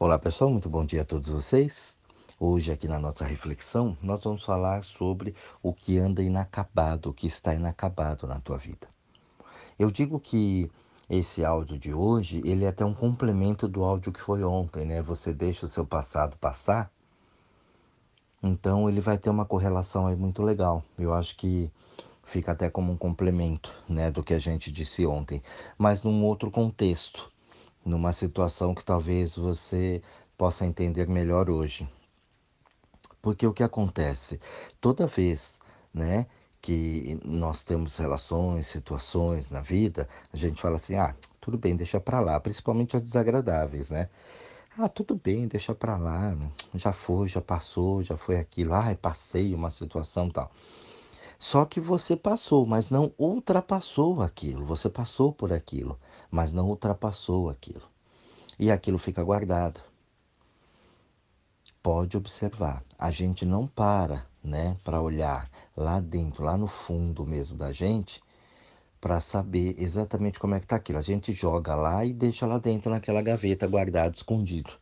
Olá pessoal, muito bom dia a todos vocês. Hoje, aqui na nossa reflexão, nós vamos falar sobre o que anda inacabado, o que está inacabado na tua vida. Eu digo que esse áudio de hoje, ele é até um complemento do áudio que foi ontem, né? Você deixa o seu passado passar, então ele vai ter uma correlação aí muito legal. Eu acho que fica até como um complemento, né, do que a gente disse ontem, mas num outro contexto numa situação que talvez você possa entender melhor hoje. Porque o que acontece? Toda vez, né, que nós temos relações, situações na vida, a gente fala assim: "Ah, tudo bem, deixa para lá", principalmente as desagradáveis, né? Ah, tudo bem, deixa para lá, já foi, já passou, já foi aquilo, ah, passei uma situação tal. Só que você passou, mas não ultrapassou aquilo. Você passou por aquilo, mas não ultrapassou aquilo. E aquilo fica guardado. Pode observar, a gente não para, né, para olhar lá dentro, lá no fundo mesmo da gente, para saber exatamente como é que está aquilo. A gente joga lá e deixa lá dentro naquela gaveta guardado, escondido.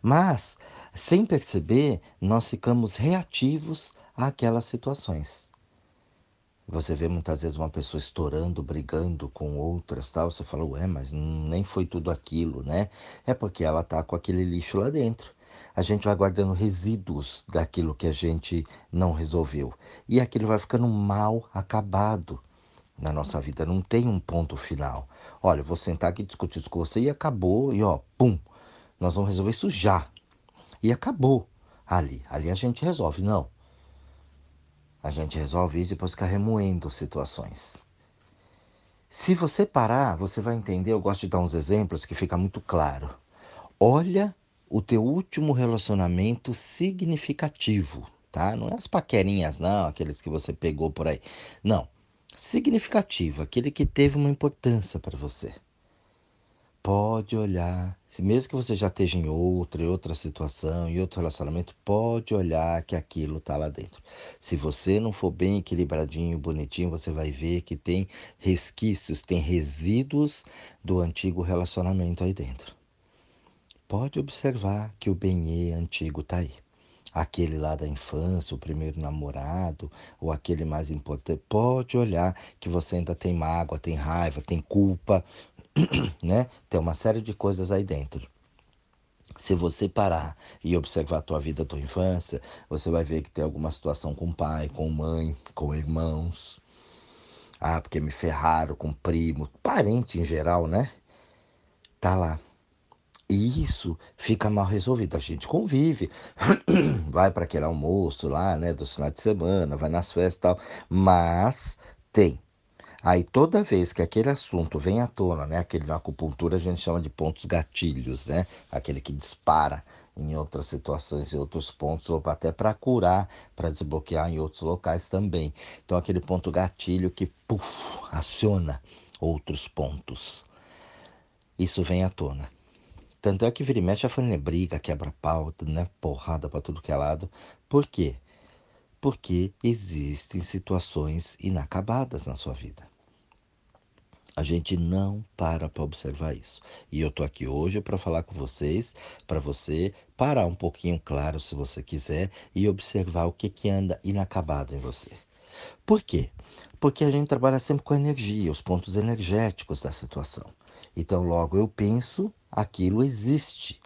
Mas, sem perceber, nós ficamos reativos àquelas situações. Você vê muitas vezes uma pessoa estourando, brigando com outras, tal. Você fala, ué, mas nem foi tudo aquilo, né? É porque ela tá com aquele lixo lá dentro. A gente vai guardando resíduos daquilo que a gente não resolveu. E aquilo vai ficando mal acabado na nossa vida. Não tem um ponto final. Olha, vou sentar aqui discutir isso com você e acabou. E ó, pum, nós vamos resolver isso já. E acabou ali. Ali a gente resolve. Não. A gente resolve isso e depois fica remoendo situações. Se você parar, você vai entender. Eu gosto de dar uns exemplos que fica muito claro. Olha o teu último relacionamento significativo, tá? Não é as paquerinhas, não, aqueles que você pegou por aí. Não. Significativo, aquele que teve uma importância para você pode olhar, mesmo que você já esteja em outra, em outra situação, em outro relacionamento, pode olhar que aquilo está lá dentro. Se você não for bem equilibradinho, bonitinho, você vai ver que tem resquícios, tem resíduos do antigo relacionamento aí dentro. Pode observar que o benê antigo está aí. Aquele lá da infância, o primeiro namorado, ou aquele mais importante, pode olhar que você ainda tem mágoa, tem raiva, tem culpa, né? Tem uma série de coisas aí dentro. Se você parar e observar a tua vida, a tua infância, você vai ver que tem alguma situação com pai, com mãe, com irmãos. Ah, porque me ferraram com primo, parente em geral, né? Tá lá. E isso fica mal resolvido. A gente convive, vai para aquele almoço lá, né, do final de semana, vai nas festas e tal, mas tem Aí toda vez que aquele assunto vem à tona, né, aquele na acupuntura a gente chama de pontos gatilhos, né, aquele que dispara em outras situações, em outros pontos, ou até para curar, para desbloquear em outros locais também. Então aquele ponto gatilho que puff, aciona outros pontos. Isso vem à tona. Tanto é que vira e mexe a família briga, quebra pau, né, porrada para tudo que é lado. Por quê? Porque existem situações inacabadas na sua vida. A gente não para para observar isso. E eu tô aqui hoje para falar com vocês, para você parar um pouquinho, claro, se você quiser, e observar o que, que anda inacabado em você. Por quê? Porque a gente trabalha sempre com energia, os pontos energéticos da situação. Então, logo eu penso, aquilo existe.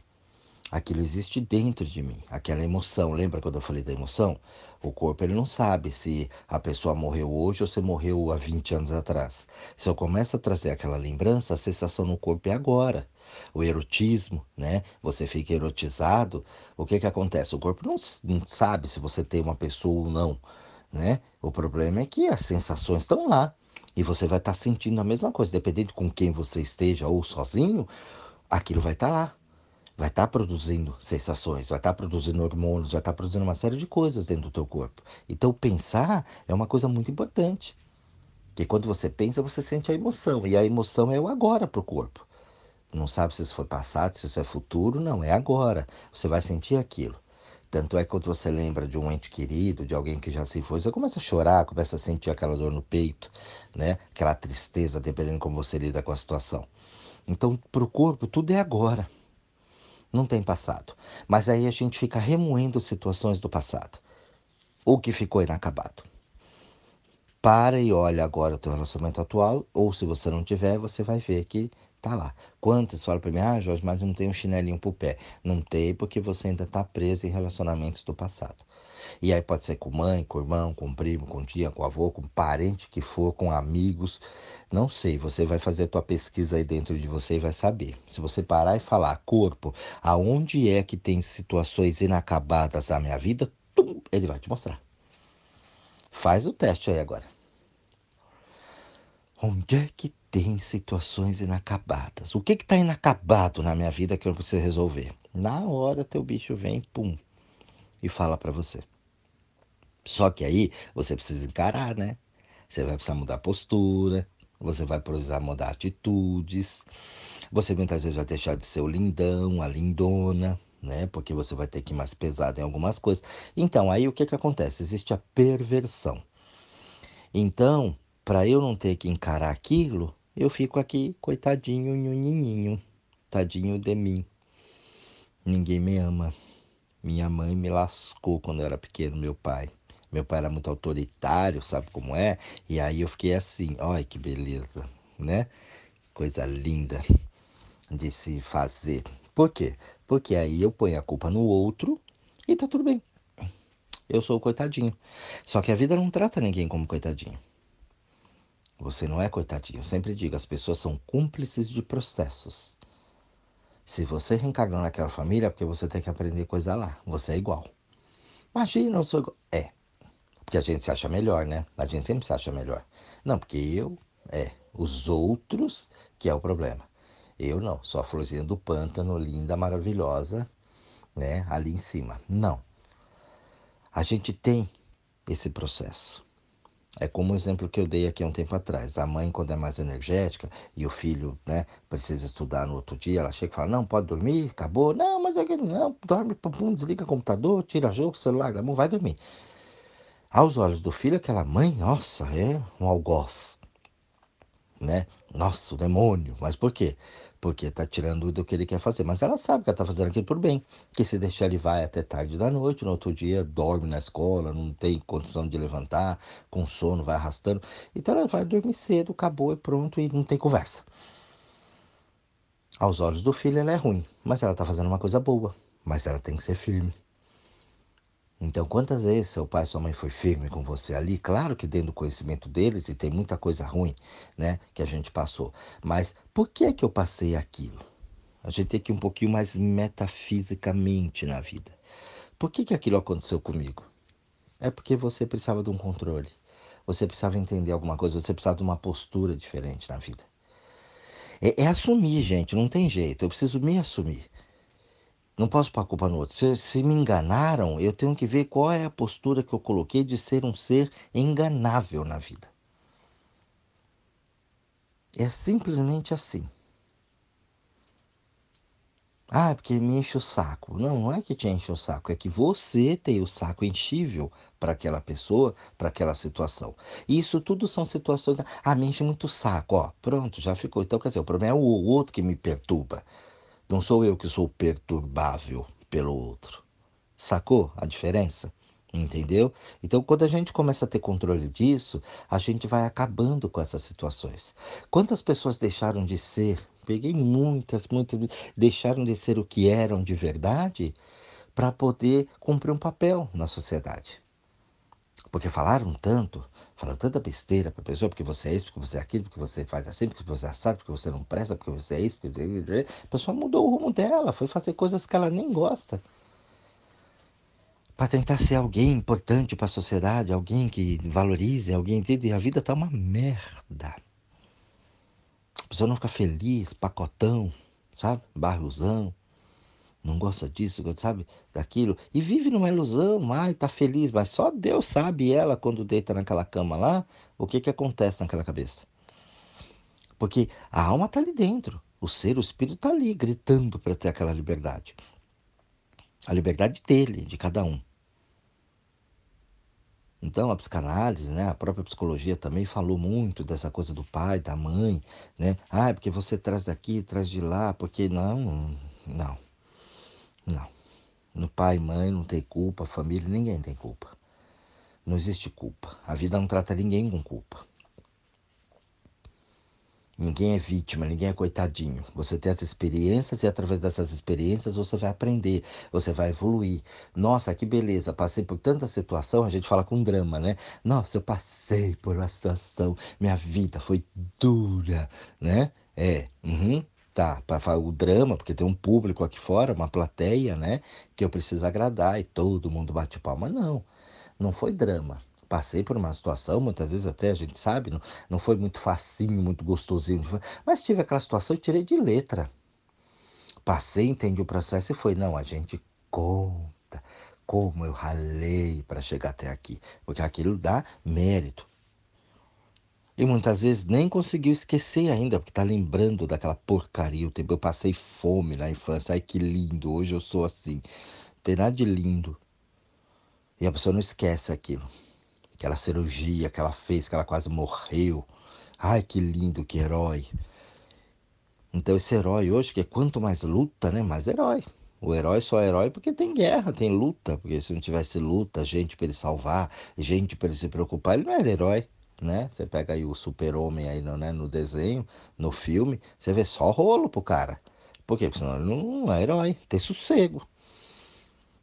Aquilo existe dentro de mim, aquela emoção. Lembra quando eu falei da emoção? O corpo ele não sabe se a pessoa morreu hoje ou se morreu há 20 anos atrás. Se eu começo a trazer aquela lembrança, a sensação no corpo é agora. O erotismo, né? Você fica erotizado. O que que acontece? O corpo não, não sabe se você tem uma pessoa ou não, né? O problema é que as sensações estão lá. E você vai estar tá sentindo a mesma coisa, dependendo com quem você esteja ou sozinho, aquilo vai estar tá lá vai estar tá produzindo sensações, vai estar tá produzindo hormônios, vai estar tá produzindo uma série de coisas dentro do teu corpo. Então pensar é uma coisa muito importante. Porque quando você pensa, você sente a emoção. E a emoção é o agora para o corpo. Não sabe se isso foi passado, se isso é futuro, não, é agora. Você vai sentir aquilo. Tanto é que quando você lembra de um ente querido, de alguém que já se foi, você começa a chorar, começa a sentir aquela dor no peito, né? Aquela tristeza, dependendo de como você lida com a situação. Então, para o corpo, tudo é agora. Não tem passado. Mas aí a gente fica remoendo situações do passado. O que ficou inacabado. Para e olha agora o teu relacionamento atual, ou se você não tiver, você vai ver que tá lá. Quantos falam para mim, ah, Jorge, mas não tem um chinelinho pro pé. Não tem porque você ainda está preso em relacionamentos do passado. E aí pode ser com mãe, com irmão, com primo, com tia, com avô, com parente que for, com amigos. Não sei, você vai fazer a tua pesquisa aí dentro de você e vai saber. Se você parar e falar, corpo, aonde é que tem situações inacabadas na minha vida, tum, ele vai te mostrar. Faz o teste aí agora. Onde é que tem situações inacabadas? O que está inacabado na minha vida que eu preciso resolver? Na hora teu bicho vem, pum, e fala para você. Só que aí você precisa encarar, né? Você vai precisar mudar postura, você vai precisar mudar atitudes, você muitas vezes vai deixar de ser o lindão, a lindona, né? Porque você vai ter que ir mais pesado em algumas coisas. Então, aí o que, que acontece? Existe a perversão. Então, para eu não ter que encarar aquilo, eu fico aqui, coitadinho, nhuninho, tadinho de mim. Ninguém me ama. Minha mãe me lascou quando eu era pequeno, meu pai. Meu pai era muito autoritário, sabe como é? E aí eu fiquei assim, olha que beleza, né? Coisa linda de se fazer. Por quê? Porque aí eu ponho a culpa no outro e tá tudo bem. Eu sou o coitadinho. Só que a vida não trata ninguém como coitadinho. Você não é coitadinho. Eu sempre digo, as pessoas são cúmplices de processos. Se você reencarnou naquela família, é porque você tem que aprender coisa lá. Você é igual. Imagina, eu sou igual. É, porque a gente se acha melhor, né? A gente sempre se acha melhor. Não, porque eu, é, os outros que é o problema. Eu não, sou a florzinha do pântano, linda, maravilhosa, né? Ali em cima. Não. A gente tem esse processo. É como o exemplo que eu dei aqui há um tempo atrás. A mãe, quando é mais energética e o filho né, precisa estudar no outro dia, ela chega e fala: Não, pode dormir, acabou. Não, mas é que não, dorme, pum, desliga o computador, tira jogo, celular, não vai dormir. Aos olhos do filho, aquela mãe, nossa, é um algoz, né? Nossa, o demônio. Mas por quê? Porque está tirando do que ele quer fazer. Mas ela sabe que ela está fazendo aquilo por bem. Que se deixar ele vai até tarde da noite, no outro dia dorme na escola, não tem condição de levantar, com sono, vai arrastando. Então ela vai dormir cedo, acabou e pronto, e não tem conversa. Aos olhos do filho ela é ruim, mas ela está fazendo uma coisa boa. Mas ela tem que ser firme. Então, quantas vezes seu pai sua mãe foi firme com você ali? Claro que dentro do conhecimento deles, e tem muita coisa ruim, né, que a gente passou. Mas por que é que eu passei aquilo? A gente tem que ir um pouquinho mais metafisicamente na vida. Por que que aquilo aconteceu comigo? É porque você precisava de um controle. Você precisava entender alguma coisa, você precisava de uma postura diferente na vida. É, é assumir, gente, não tem jeito. Eu preciso me assumir. Não posso pôr a culpa no outro. Se, se, me enganaram, eu tenho que ver qual é a postura que eu coloquei de ser um ser enganável na vida. É simplesmente assim. Ah, é porque me enche o saco. Não, não é que te enche o saco, é que você tem o saco enchível para aquela pessoa, para aquela situação. Isso tudo são situações. Ah, me enche muito o saco, ó. Pronto, já ficou. Então, quer dizer, o problema é o outro que me perturba. Não sou eu que sou perturbável pelo outro. Sacou a diferença? Entendeu? Então, quando a gente começa a ter controle disso, a gente vai acabando com essas situações. Quantas pessoas deixaram de ser? Peguei muitas, muitas, deixaram de ser o que eram de verdade para poder cumprir um papel na sociedade. Porque falaram tanto, falando tanta besteira para a pessoa, porque você é isso, porque você é aquilo, porque você faz assim, porque você é sabe, porque você não presta, porque você é isso, porque você é... A pessoa mudou o rumo dela, foi fazer coisas que ela nem gosta. Para tentar ser alguém importante para a sociedade, alguém que valorize, alguém e a vida tá uma merda. A pessoa não fica feliz, pacotão, sabe? Barrosão não gosta disso, sabe, daquilo, e vive numa ilusão, ai, tá feliz, mas só Deus sabe ela quando deita naquela cama lá, o que que acontece naquela cabeça. Porque a alma tá ali dentro, o ser, o espírito tá ali gritando para ter aquela liberdade. A liberdade dele, de cada um. Então a psicanálise, né, a própria psicologia também falou muito dessa coisa do pai, da mãe, né? Ah, porque você traz daqui, traz de lá, porque não, não. Não. No pai mãe não tem culpa, família, ninguém tem culpa. Não existe culpa. A vida não trata ninguém com culpa. Ninguém é vítima, ninguém é coitadinho. Você tem as experiências e através dessas experiências você vai aprender, você vai evoluir. Nossa, que beleza, passei por tanta situação, a gente fala com drama, né? Nossa, eu passei por uma situação, minha vida foi dura, né? É, uhum, tá, para o drama, porque tem um público aqui fora, uma plateia, né? Que eu preciso agradar e todo mundo bate palma. Não, não foi drama passei por uma situação, muitas vezes até a gente sabe, não, não foi muito facinho, muito gostosinho, mas tive aquela situação e tirei de letra. Passei, entendi o processo e foi, não, a gente conta como eu ralei para chegar até aqui, porque aquilo dá mérito. E muitas vezes nem conseguiu esquecer ainda, porque tá lembrando daquela porcaria. O tempo eu passei fome na infância. Ai que lindo, hoje eu sou assim. Não tem nada de lindo. E a pessoa não esquece aquilo aquela cirurgia que ela fez, que ela quase morreu. Ai, que lindo, que herói. Então esse herói hoje, que quanto mais luta, né, mais herói. O herói só é herói porque tem guerra, tem luta. Porque se não tivesse luta, gente para ele salvar, gente para ele se preocupar, ele não era herói. Né? Você pega aí o super-homem aí no, né, no desenho, no filme, você vê só rolo pro cara. Por quê? Porque senão ele não é herói, tem sossego.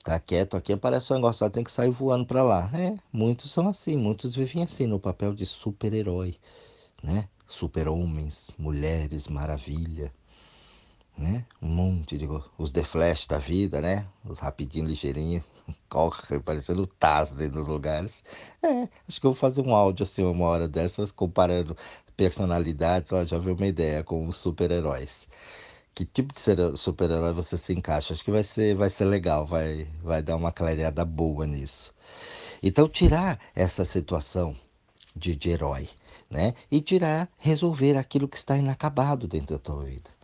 Tá quieto aqui, aparece um negócio, tem que sair voando para lá. É, muitos são assim, muitos vivem assim, no papel de super-herói, né? Super-homens, mulheres, maravilha, né? Um monte de... Os The Flash da vida, né? Os rapidinho, ligeirinho, corre, parecendo Taz dentro dos lugares. É, acho que eu vou fazer um áudio assim, uma hora dessas, comparando personalidades, ó, já vi uma ideia com os super-heróis que tipo de super-herói você se encaixa. Acho que vai ser, vai ser legal, vai, vai dar uma clareada boa nisso. Então, tirar essa situação de, de herói, né? E tirar, resolver aquilo que está inacabado dentro da tua vida.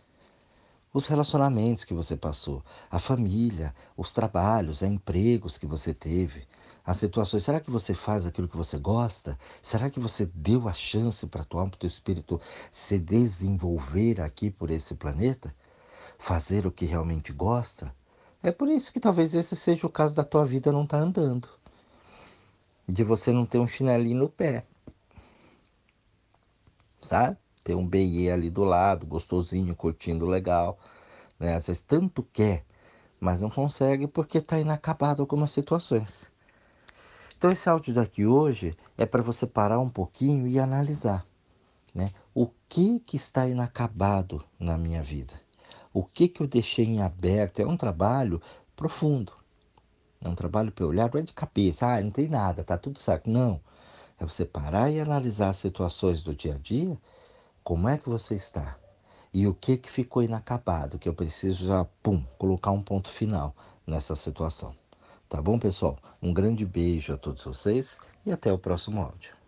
Os relacionamentos que você passou, a família, os trabalhos, os empregos que você teve, as situações. Será que você faz aquilo que você gosta? Será que você deu a chance para tua alma, teu espírito se desenvolver aqui por esse planeta? fazer o que realmente gosta, é por isso que talvez esse seja o caso da tua vida não estar tá andando. De você não ter um chinelinho no pé. Sabe? Ter um BE ali do lado, gostosinho, curtindo legal. Né? Às vezes tanto quer, mas não consegue porque está inacabado algumas situações. Então esse áudio daqui hoje é para você parar um pouquinho e analisar, né? O que que está inacabado na minha vida? o que, que eu deixei em aberto. É um trabalho profundo. É um trabalho para olhar, não é de cabeça, ah, não tem nada, tá tudo certo. Não. É você parar e analisar as situações do dia a dia, como é que você está. E o que, que ficou inacabado, que eu preciso já, pum, colocar um ponto final nessa situação. Tá bom, pessoal? Um grande beijo a todos vocês e até o próximo áudio.